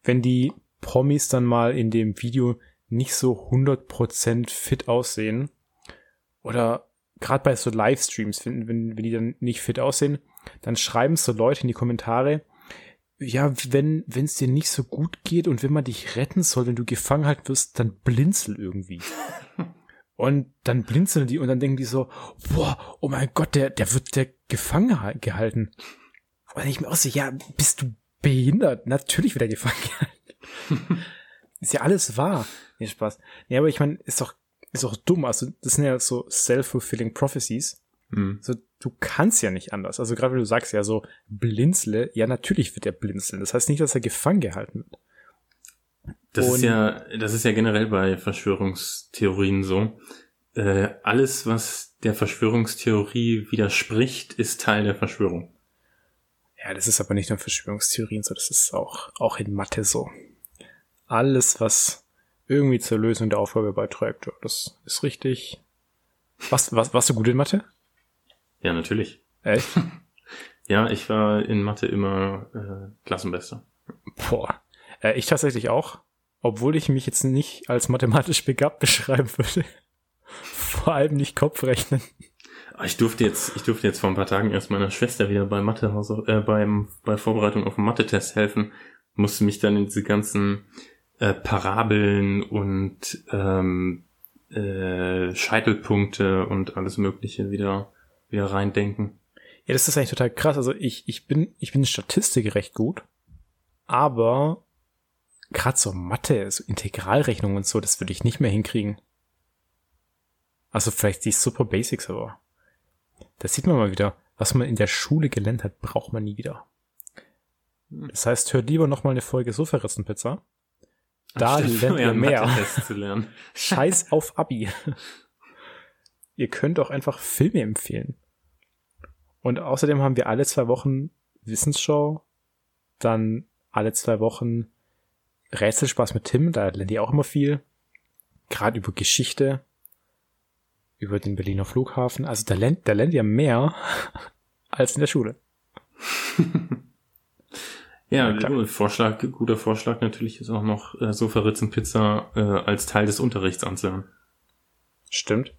wenn die Promis dann mal in dem Video nicht so 100% fit aussehen. Oder gerade bei so Livestreams, wenn, wenn, wenn die dann nicht fit aussehen, dann schreiben so Leute in die Kommentare, ja, wenn wenn es dir nicht so gut geht und wenn man dich retten soll, wenn du gefangen halt wirst, dann blinzel irgendwie. und dann blinzeln die und dann denken die so, boah, oh mein Gott, der der wird der gefangen gehalten. Und ich mir auch so, ja, bist du behindert? Natürlich wird er gefangen gehalten. Ist ja alles wahr. Nee, Spaß. Nee, aber ich meine, ist doch, ist doch dumm. Also, das sind ja so self-fulfilling prophecies. Mhm. So, du kannst ja nicht anders. Also, gerade wenn du sagst ja so, blinzle, ja, natürlich wird er blinzeln. Das heißt nicht, dass er gefangen gehalten wird. Das Und ist ja, das ist ja generell bei Verschwörungstheorien so. Äh, alles, was der Verschwörungstheorie widerspricht, ist Teil der Verschwörung. Ja, das ist aber nicht nur Verschwörungstheorien so, das ist auch, auch in Mathe so alles, was irgendwie zur Lösung der Aufgabe beiträgt. Das ist richtig. Was, was, warst du gut in Mathe? Ja, natürlich. Echt? ja, ich war in Mathe immer äh, Klassenbester. Boah. Äh, ich tatsächlich auch, obwohl ich mich jetzt nicht als mathematisch begabt beschreiben würde. Vor allem nicht Kopfrechnen. Ah, ich durfte jetzt, ich durfte jetzt vor ein paar Tagen erst meiner Schwester wieder bei Mathe, äh, beim, bei Vorbereitung auf den Mathe-Test helfen. Musste mich dann in diese ganzen äh, Parabeln und ähm, äh, Scheitelpunkte und alles Mögliche wieder, wieder reindenken. Ja, das ist eigentlich total krass. Also ich, ich bin, ich bin in Statistik recht gut, aber gerade so Mathe, so Integralrechnung und so, das würde ich nicht mehr hinkriegen. Also vielleicht die super Basics, aber da sieht man mal wieder, was man in der Schule gelernt hat, braucht man nie wieder. Hm. Das heißt, hört lieber noch mal eine Folge so verrissen Pizza da lernt ihr mehr. Scheiß auf Abi. ihr könnt auch einfach Filme empfehlen. Und außerdem haben wir alle zwei Wochen Wissensshow, dann alle zwei Wochen Rätselspaß mit Tim, da lernt ihr auch immer viel. Gerade über Geschichte, über den Berliner Flughafen. Also da lernt, da lernt ihr mehr als in der Schule. Ja, ja Vorschlag, guter Vorschlag natürlich ist auch noch äh, Sofa Ritzen Pizza äh, als Teil des Unterrichts anzuhören. Stimmt.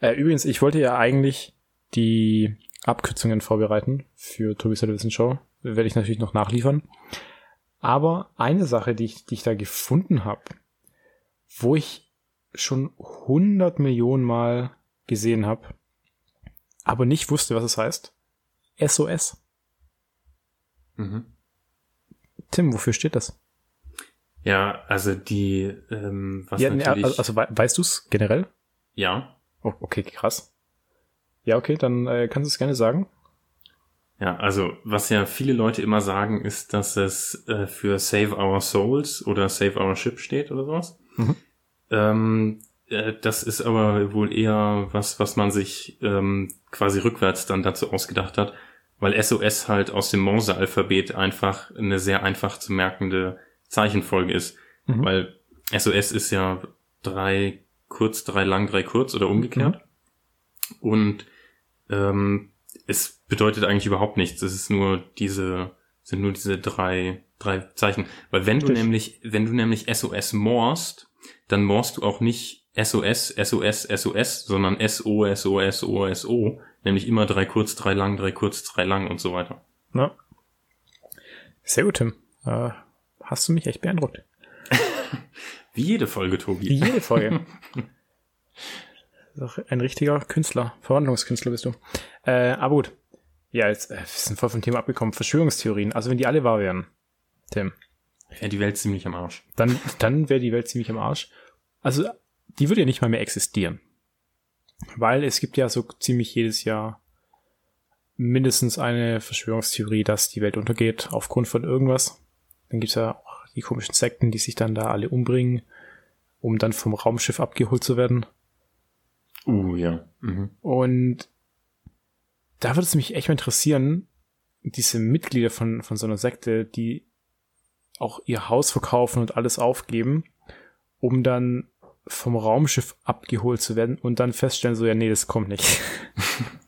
Äh, übrigens, ich wollte ja eigentlich die Abkürzungen vorbereiten für Tobi's Television Show. Werde ich natürlich noch nachliefern. Aber eine Sache, die ich, die ich da gefunden habe, wo ich schon 100 Millionen Mal gesehen habe, aber nicht wusste, was es heißt. SOS. Mhm. Tim, wofür steht das? Ja, also die, ähm, was ja, natürlich... Also, also weißt du es generell? Ja. Oh, okay, krass. Ja, okay, dann äh, kannst du es gerne sagen. Ja, also was ja viele Leute immer sagen, ist, dass es äh, für Save Our Souls oder Save Our Ship steht oder sowas. Mhm. Ähm, äh, das ist aber wohl eher was, was man sich ähm, quasi rückwärts dann dazu ausgedacht hat, weil SOS halt aus dem Morse-Alphabet einfach eine sehr einfach zu merkende Zeichenfolge ist. Mhm. Weil SOS ist ja drei kurz, drei lang, drei kurz oder umgekehrt. Mhm. Und ähm, es bedeutet eigentlich überhaupt nichts. Es ist nur diese, sind nur diese drei, drei Zeichen. Weil wenn du nämlich, wenn du nämlich SOS morst, dann morst du auch nicht SOS, SOS, SOS, sondern SO, SO, SO, SO. Nämlich immer drei kurz, drei lang, drei kurz, drei lang und so weiter. Ja. Sehr gut, Tim. Äh, hast du mich echt beeindruckt. Wie jede Folge, Tobi. Wie jede Folge. ein richtiger Künstler, Verwandlungskünstler bist du. Äh, aber gut. Ja, jetzt äh, wir sind voll vom Thema abgekommen. Verschwörungstheorien. Also wenn die alle wahr wären, Tim. Wäre die Welt ziemlich am Arsch. Dann, dann wäre die Welt ziemlich am Arsch. Also, die würde ja nicht mal mehr existieren. Weil es gibt ja so ziemlich jedes Jahr mindestens eine Verschwörungstheorie, dass die Welt untergeht aufgrund von irgendwas. Dann gibt's ja auch die komischen Sekten, die sich dann da alle umbringen, um dann vom Raumschiff abgeholt zu werden. Uh, ja. Mhm. Und da würde es mich echt mal interessieren, diese Mitglieder von, von so einer Sekte, die auch ihr Haus verkaufen und alles aufgeben, um dann vom Raumschiff abgeholt zu werden und dann feststellen, so, ja, nee, das kommt nicht.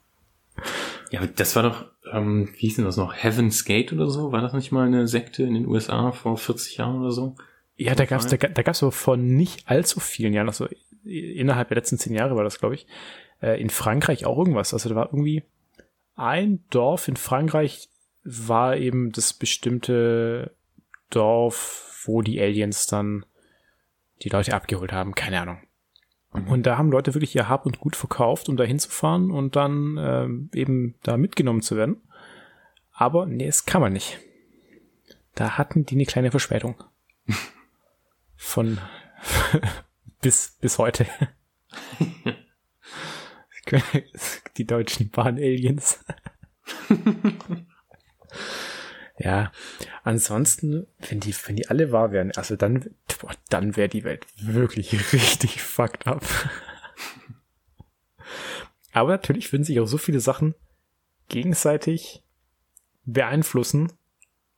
ja, das war doch, ähm, wie hieß denn das noch? Heaven's Gate oder so? War das nicht mal eine Sekte in den USA vor 40 Jahren oder so? Ja, da gab's, da, da gab's so vor nicht allzu vielen Jahren, also innerhalb der letzten zehn Jahre war das, glaube ich, äh, in Frankreich auch irgendwas. Also da war irgendwie ein Dorf in Frankreich war eben das bestimmte Dorf, wo die Aliens dann die Leute abgeholt haben, keine Ahnung. Mhm. Und da haben Leute wirklich ihr Hab und Gut verkauft, um da hinzufahren und dann ähm, eben da mitgenommen zu werden. Aber nee, es kann man nicht. Da hatten die eine kleine Verspätung. Von bis, bis heute. die deutschen Bahn-Aliens. ja, ansonsten, wenn die, wenn die alle wahr wären, also dann, boah, dann wäre die Welt wirklich richtig fucked up. Aber natürlich würden sich auch so viele Sachen gegenseitig beeinflussen,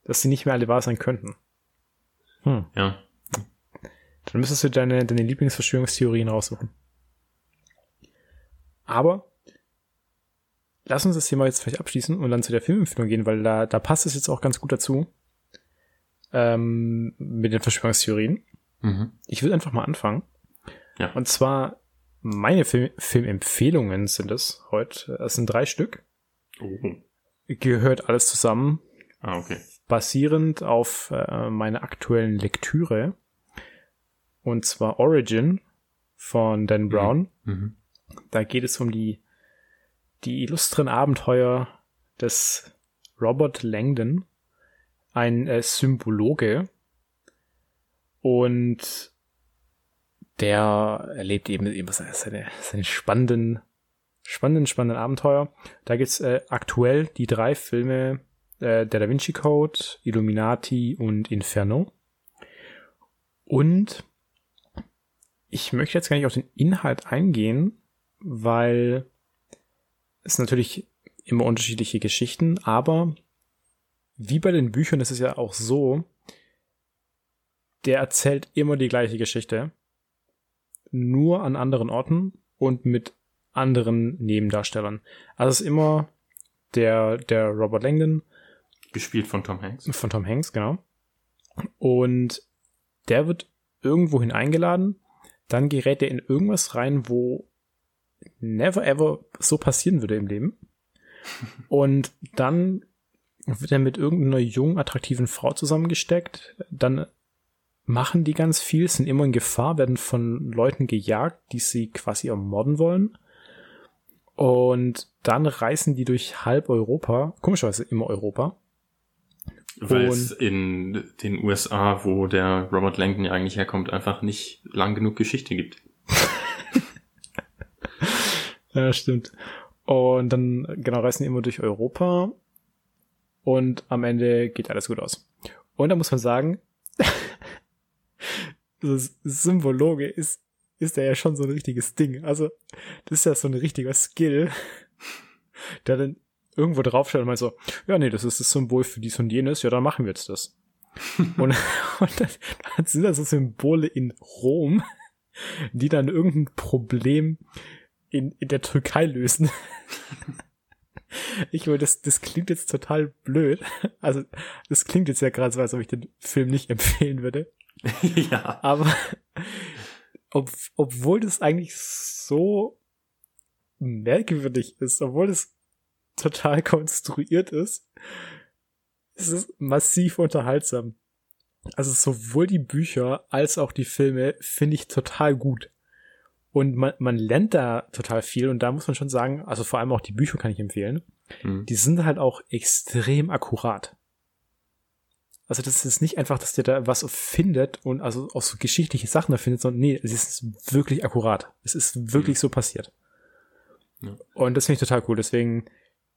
dass sie nicht mehr alle wahr sein könnten. Hm. Ja. Dann müsstest du deine, deine Lieblingsverschwörungstheorien raussuchen. Aber lass uns das hier mal jetzt vielleicht abschließen und dann zu der Filmempfehlung gehen, weil da, da passt es jetzt auch ganz gut dazu. Ähm, mit den Verschwörungstheorien. Mhm. Ich will einfach mal anfangen. Ja. Und zwar meine Film Filmempfehlungen sind es heute. Es sind drei Stück. Oh. Gehört alles zusammen. Ah, okay. Basierend auf äh, meiner aktuellen Lektüre. Und zwar Origin von Dan mhm. Brown. Mhm. Da geht es um die, die illustren Abenteuer des Robert Langdon, ein äh, Symbologe. Und der erlebt eben, eben seine, seine spannenden, spannenden, spannenden Abenteuer. Da gibt's äh, aktuell die drei Filme äh, Der Da Vinci Code, Illuminati und Inferno. Und ich möchte jetzt gar nicht auf den Inhalt eingehen, weil es natürlich immer unterschiedliche Geschichten, aber wie bei den Büchern ist es ja auch so, der erzählt immer die gleiche Geschichte, nur an anderen Orten und mit anderen Nebendarstellern. Also es ist immer der, der Robert Langdon. Gespielt von Tom Hanks. Von Tom Hanks, genau. Und der wird irgendwohin eingeladen, dann gerät er in irgendwas rein, wo never ever so passieren würde im Leben. Und dann wird er mit irgendeiner jungen, attraktiven Frau zusammengesteckt. Dann machen die ganz viel, sind immer in Gefahr, werden von Leuten gejagt, die sie quasi ermorden wollen. Und dann reisen die durch halb Europa, komischerweise immer Europa. Weil es in den USA, wo der Robert Langdon ja eigentlich herkommt, einfach nicht lang genug Geschichte gibt. ja, stimmt. Und dann, genau, reisen die immer durch Europa. Und am Ende geht alles gut aus. Und da muss man sagen, Symbologe ist, ist ja schon so ein richtiges Ding. Also, das ist ja so ein richtiger Skill, der dann irgendwo draufsteht und mal so, ja, nee, das ist das Symbol für dies und jenes, ja, dann machen wir jetzt das. und, und dann, dann sind da so Symbole in Rom, die dann irgendein Problem in, in der Türkei lösen. Ich meine, das, das klingt jetzt total blöd. Also, das klingt jetzt ja gerade so, als ob ich den Film nicht empfehlen würde. ja. Aber ob, obwohl das eigentlich so merkwürdig ist, obwohl das total konstruiert ist, ist es massiv unterhaltsam. Also sowohl die Bücher als auch die Filme finde ich total gut. Und man, man lernt da total viel und da muss man schon sagen, also vor allem auch die Bücher kann ich empfehlen. Mhm. Die sind halt auch extrem akkurat. Also das ist nicht einfach, dass der da was findet und also auch so geschichtliche Sachen da findet, sondern nee, es ist wirklich akkurat. Es ist wirklich mhm. so passiert. Ja. Und das finde ich total cool. Deswegen,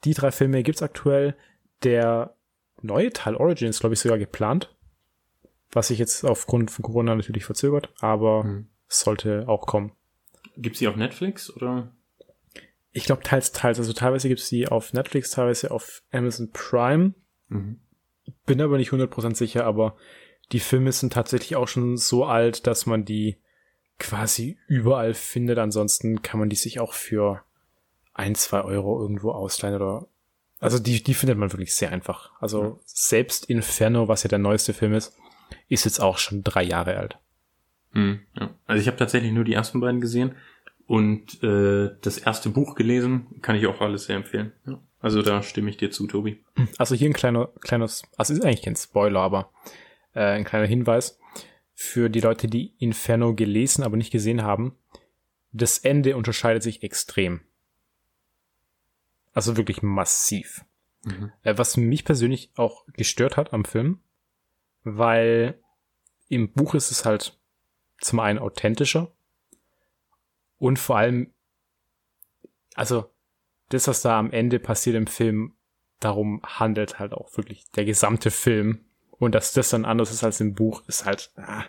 die drei Filme gibt's aktuell. Der neue Teil Origin ist, glaube ich, sogar geplant. Was sich jetzt aufgrund von Corona natürlich verzögert, aber mhm. sollte auch kommen. Gibt's die auf Netflix oder? Ich glaube teils, teils. Also teilweise gibt's die auf Netflix, teilweise auf Amazon Prime. Mhm. Bin aber nicht 100% sicher, aber die Filme sind tatsächlich auch schon so alt, dass man die quasi überall findet. Ansonsten kann man die sich auch für ein, zwei Euro irgendwo ausleihen oder also die, die findet man wirklich sehr einfach. Also ja. selbst Inferno, was ja der neueste Film ist, ist jetzt auch schon drei Jahre alt. Hm, ja. Also ich habe tatsächlich nur die ersten beiden gesehen und äh, das erste Buch gelesen, kann ich auch alles sehr empfehlen. Ja. Also da stimme ich dir zu, Tobi. Also hier ein kleiner, kleines, also ist eigentlich kein Spoiler, aber äh, ein kleiner Hinweis für die Leute, die Inferno gelesen, aber nicht gesehen haben. Das Ende unterscheidet sich extrem. Also wirklich massiv. Mhm. Äh, was mich persönlich auch gestört hat am Film, weil im Buch ist es halt zum einen authentischer und vor allem, also das, was da am Ende passiert im Film, darum handelt halt auch wirklich der gesamte Film. Und dass das dann anders ist als im Buch, ist halt, ah,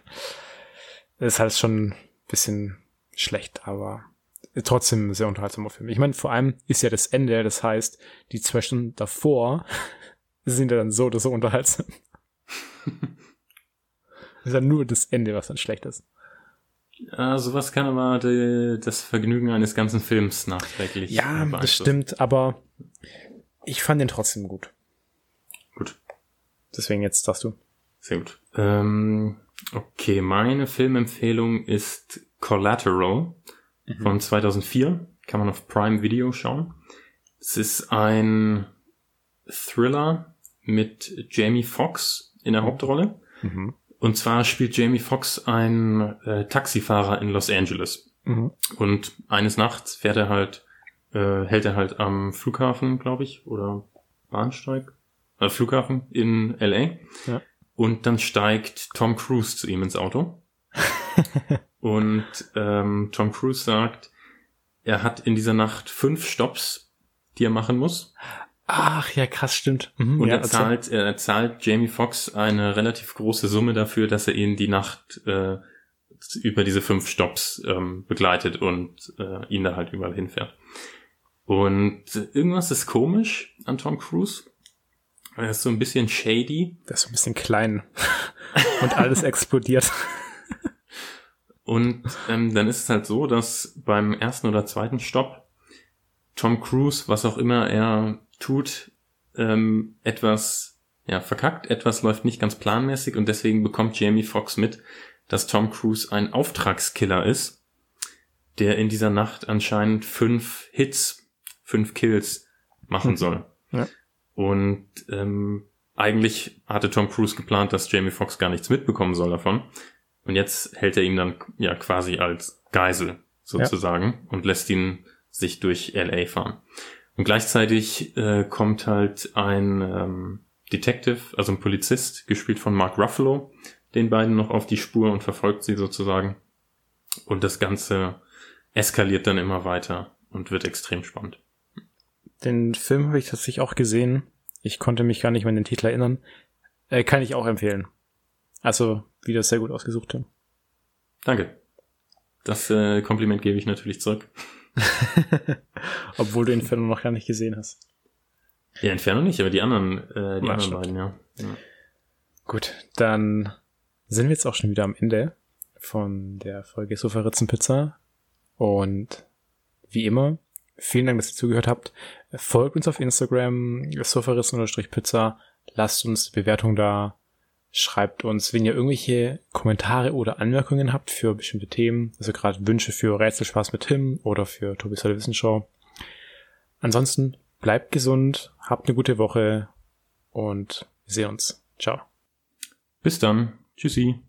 ist halt schon ein bisschen schlecht, aber trotzdem ein sehr unterhaltsamer Film. Ich meine, vor allem ist ja das Ende, das heißt, die zwei Stunden davor sind ja dann so oder so unterhaltsam. ist ja nur das Ende, was dann schlecht ist. Ja, sowas kann aber die, das Vergnügen eines ganzen Films nachträglich. Ja, das stimmt, aber ich fand den trotzdem gut. Gut. Deswegen jetzt darfst du. Sehr gut. Ähm, okay, meine Filmempfehlung ist Collateral mhm. von 2004. Kann man auf Prime Video schauen. Es ist ein Thriller mit Jamie Foxx in der mhm. Hauptrolle. Mhm. Und zwar spielt Jamie Foxx ein äh, Taxifahrer in Los Angeles. Mhm. Und eines Nachts fährt er halt, äh, hält er halt am Flughafen, glaube ich, oder Bahnsteig, äh, Flughafen in LA. Ja. Und dann steigt Tom Cruise zu ihm ins Auto. und ähm, Tom Cruise sagt, er hat in dieser Nacht fünf Stops, die er machen muss. Ach ja, krass, stimmt. Mhm, und ja, er zahlt, er zahlt Jamie Foxx eine relativ große Summe dafür, dass er ihn die Nacht äh, über diese fünf Stops ähm, begleitet und äh, ihn da halt überall hinfährt. Und irgendwas ist komisch an Tom Cruise. Er ist so ein bisschen shady. Der ist so ein bisschen klein und alles explodiert. Und ähm, dann ist es halt so, dass beim ersten oder zweiten Stopp Tom Cruise, was auch immer er tut, ähm, etwas ja, verkackt, etwas läuft nicht ganz planmäßig und deswegen bekommt Jamie Foxx mit, dass Tom Cruise ein Auftragskiller ist, der in dieser Nacht anscheinend fünf Hits, fünf Kills machen hm. soll. Ja. Und ähm, eigentlich hatte Tom Cruise geplant, dass Jamie Foxx gar nichts mitbekommen soll davon. Und jetzt hält er ihn dann ja quasi als Geisel sozusagen ja. und lässt ihn sich durch LA fahren. Und gleichzeitig äh, kommt halt ein ähm, Detective, also ein Polizist, gespielt von Mark Ruffalo, den beiden noch auf die Spur und verfolgt sie sozusagen. Und das Ganze eskaliert dann immer weiter und wird extrem spannend. Den Film habe ich tatsächlich auch gesehen. Ich konnte mich gar nicht mehr an den Titel erinnern. Äh, kann ich auch empfehlen. Also, wieder sehr gut ausgesucht. Danke. Das äh, Kompliment gebe ich natürlich zurück. Obwohl du Inferno noch gar nicht gesehen hast. Ja, Inferno nicht, aber die anderen, äh, die anderen beiden, ja. ja. Gut, dann sind wir jetzt auch schon wieder am Ende von der Folge Sofa Ritzen Pizza. Und wie immer, vielen Dank, dass ihr zugehört habt. Folgt uns auf Instagram, sofaritzen-pizza. Lasst uns Bewertung da. Schreibt uns, wenn ihr irgendwelche Kommentare oder Anmerkungen habt für bestimmte Themen, also gerade Wünsche für Rätselspaß mit Tim oder für Tobi Solle Wissenshow. Ansonsten bleibt gesund, habt eine gute Woche und wir sehen uns. Ciao. Bis dann. Tschüssi.